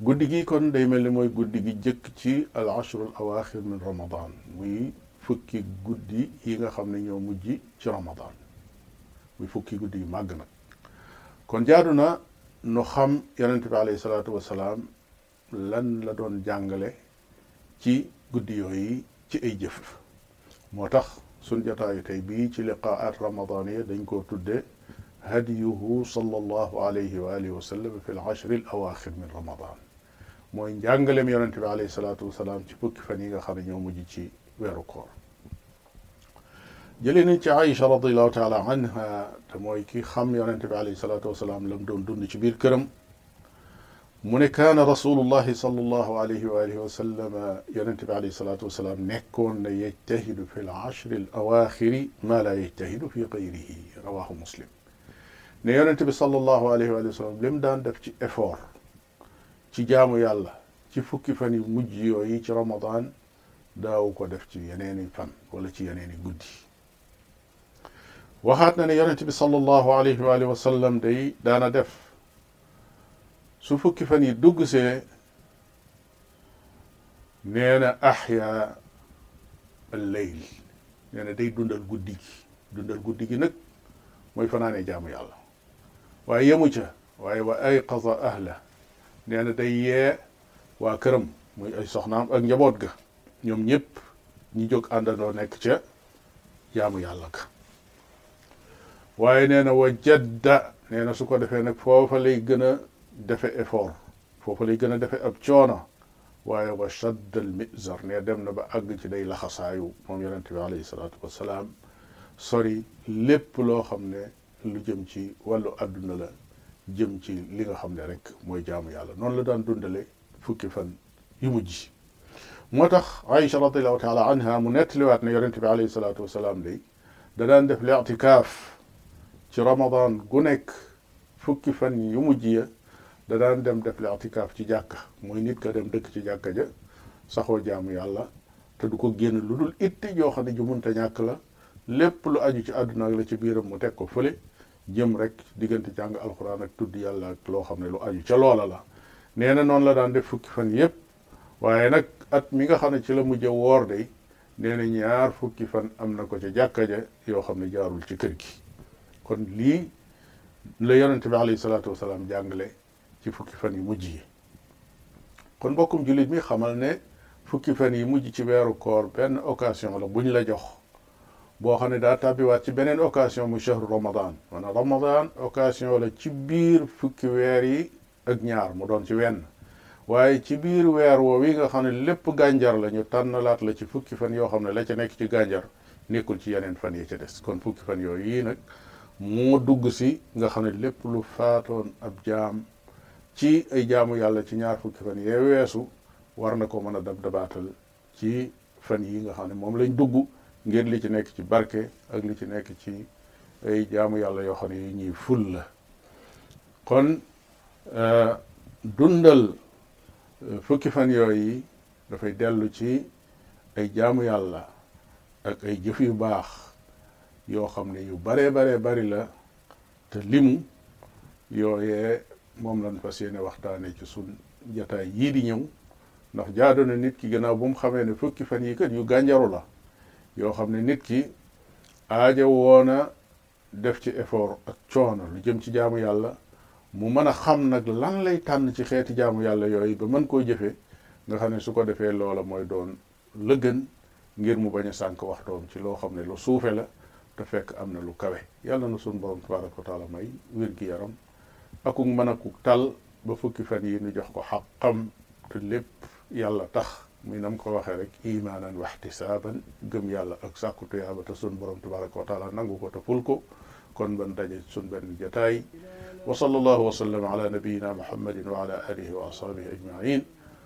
guddi gi kon day mel ni mooy guddi gi jëkk ci al ashrul awaaxir min ramadan muy fukki guddi yi nga xam ne ñoo mujj ci ramadan muy fukki guddi yu màgg nag kon jaadu na nu xam yonent bi alayhi salaatu wasalaam lan la doon jàngale ci guddi yooyu ci ay jëf moo tax sun jataayu tey bii ci liqaat ramadaniya dañ koo tudde hadiyuhu sallallahu alayhi wa alihi wa sallam fi l ashri al awaaxir min ramadan mooy njàngaleem yonente bi alayhi salaatu wasalaam ci fukki fan yi nga xam ne ñoo mujj ci weeru koor jëlee nañ ci Aïcha radiallahu taala anha te mooy ki xam yonente bi alayhi salaatu wasalaam lam doon dund ci biir këram mu ne kaana rasulullahi sallallahu alayhi wa alihi wa sallam yonente bi alayhi salaatu wasalaam nekkoon na yejtahidu fi l ashri al awaaxiri maa laa yejtahidu fi gayrihi rawahu muslim ne yonente bi sallallahu alayhi wa alihi wa sallam lim daan def ci effort ci jaamu yàlla ci fukki fan yu mujj yooyu ci ramadan daaw ko def ci yeneeni fan wala ci yeneeni guddi waxaat na ne yonente bi sallallahu alayhi wa alihi wa sallam day daana def su fukki fan yi dugg see nee na axya al layl nee na day dundal guddi gi dundal guddi gi nag mooy fanaanee jaamu yàlla waaye yemu ca waaye wa ayqaza ahla nee na day yee waa këram muy ay soxnaam ak njaboot ga ñoom ñëpp ñi jóg àndandoo nekk ca jaamu yàlla ka waaye nee na wa jadda nee na su ko defee nag foofa lay gën a defe effort foofa lay gën a defe ab coono waaye wa shadda al mizar ne dem na ba àgg ci day laxasaayu moom yonente bi alayhi salaatu wasalaam sori lépp loo xam ne lu jëm ci wàllu àdduna la jëm ci li nga xam ne rek mooy jaamu yàlla noonu la daan dundale fukki fan yu mujj moo tax Aïcha radiallahu taala anha mu nettaliwaat ne yonente bi alayhi salaatu wasalaam day da daan def li'tikaaf ci ramadan gu nekk fukki fan yu mujj ya da daan dem def li'tikaaf ci jàkka mooy nit ka dem dëkk ci jàkka ja saxoo jaamu yàlla te du ko génn lu dul itti joo xam ne ju munta ñàkk la lépp lu aju ci àdduna ak la ci biiram mu teg ko fële jëm rek diggante jàng alxuraan ak tudd yàlla ak loo xam ne lu aju ca loola la nee na noonu la daan def fukki fan yépp waaye nag at mi nga xam ne ci la mujje woor day nee na ñaar fukki fan am na ko ca jàkka ja yoo xam ne jaarul ci kër gi kon lii la yonent bi alayhi salaatu wasalaam jàngale ci fukki fan yu mujj yi kon mbokkum jullit mi xamal ne fukki fan yi mujj ci weeru koor benn occasion la bu ñu la jox boo xam ne daa tàbbiwaat ci beneen occasion mu shahru ramadan maanaam ramadan occasion la ci biir fukki weer yi ak ñaar mu doon ci wenn waaye ci biir weer woo wi nga xam ne lépp gànjar la ñu tànnalaat la ci fukki fan yoo xam ne la ca nekk ci gànjar nekkul ci yeneen fan yi ca des kon fukki fan yooyu yii nag moo dugg si nga xam ne lépp lu faatoon ab jaam ci ay jaamu yàlla ci ñaar fukki fan yee weesu war na ko mën a dab dabaatal ci fan yi nga xam ne moom lañ dugg ngir li ci nekk ci barke ak li ci nekk ci ay jaamu yàlla yoo xam ne yi ñuy ful la kon euh, dundal euh, fukki fan yooyu dafay dellu ci ay jaamu yàlla ak ay jëf yu baax yoo xam ne yu baree baree bari la te limu yooyee moom lañ fas yéene waxtaane ci sun jataay yii di ñëw ndax jaadu na nit ki gannaaw bu mu xamee ne fukki fan yi kat yu gànjaru la yoo xam ne nit ki aaja woona def ci effort ak coono lu jëm ci jaamu yàlla mu mën a xam nag lan lay tànn ci xeeti jaamu yàlla yooyu ba mën koo jëfe nga xam ne su ko defee loola mooy doon la gën ngir mu bañ a sànk waxtoom ci loo xam ne lu suufe la te fekk am na lu kawe yàlla na suñu borom tabaraka wa taala may wér gi yaram akuk mën akuk tal ba fukki fan yi ñu jox ko xaqam te lépp yàlla tax muy nam ko waxee rek imaanan wa ihtisaaban gëm yàlla ak sàkku tuyaaba te suñu borom tabaraka wa taala nangu ko te ful ko kon ban daje suñ benn jataay wa sallallahu wa sallam ala nabiyina muhammadin wa ala alihi wa ashabihi ajmain